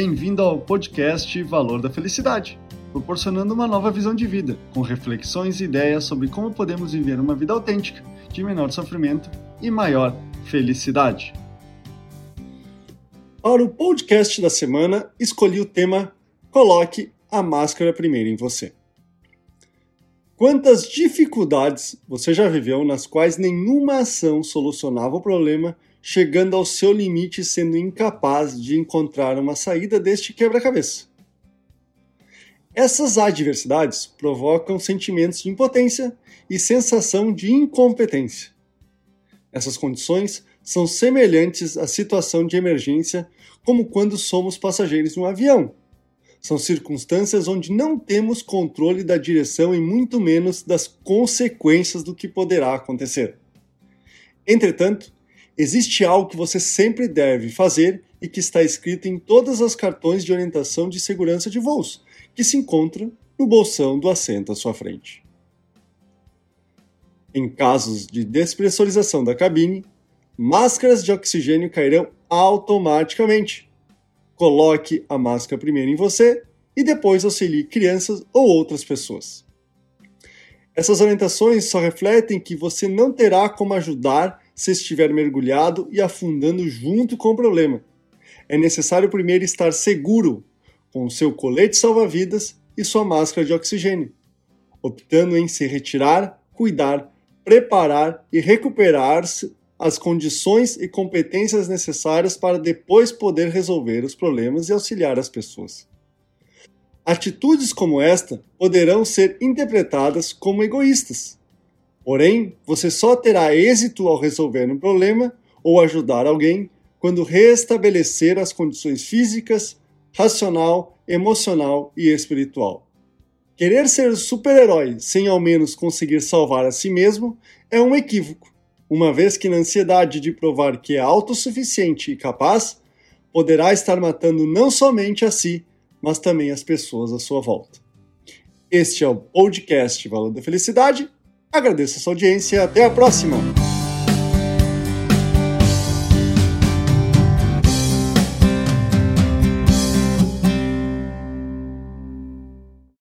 Bem-vindo ao podcast Valor da Felicidade, proporcionando uma nova visão de vida, com reflexões e ideias sobre como podemos viver uma vida autêntica, de menor sofrimento e maior felicidade. Para o podcast da semana, escolhi o tema Coloque a máscara primeiro em você. Quantas dificuldades você já viveu nas quais nenhuma ação solucionava o problema, chegando ao seu limite sendo incapaz de encontrar uma saída deste quebra-cabeça? Essas adversidades provocam sentimentos de impotência e sensação de incompetência. Essas condições são semelhantes à situação de emergência, como quando somos passageiros de um avião são circunstâncias onde não temos controle da direção e muito menos das consequências do que poderá acontecer. Entretanto, existe algo que você sempre deve fazer e que está escrito em todas as cartões de orientação de segurança de voos, que se encontra no bolsão do assento à sua frente. Em casos de despressurização da cabine, máscaras de oxigênio cairão automaticamente Coloque a máscara primeiro em você e depois auxilie crianças ou outras pessoas. Essas orientações só refletem que você não terá como ajudar se estiver mergulhado e afundando junto com o problema. É necessário primeiro estar seguro com seu colete salva-vidas e sua máscara de oxigênio, optando em se retirar, cuidar, preparar e recuperar-se as condições e competências necessárias para depois poder resolver os problemas e auxiliar as pessoas. Atitudes como esta poderão ser interpretadas como egoístas. Porém, você só terá êxito ao resolver um problema ou ajudar alguém quando restabelecer as condições físicas, racional, emocional e espiritual. Querer ser super-herói sem ao menos conseguir salvar a si mesmo é um equívoco uma vez que na ansiedade de provar que é autossuficiente e capaz, poderá estar matando não somente a si, mas também as pessoas à sua volta. Este é o podcast Valor da Felicidade. Agradeço a sua audiência até a próxima!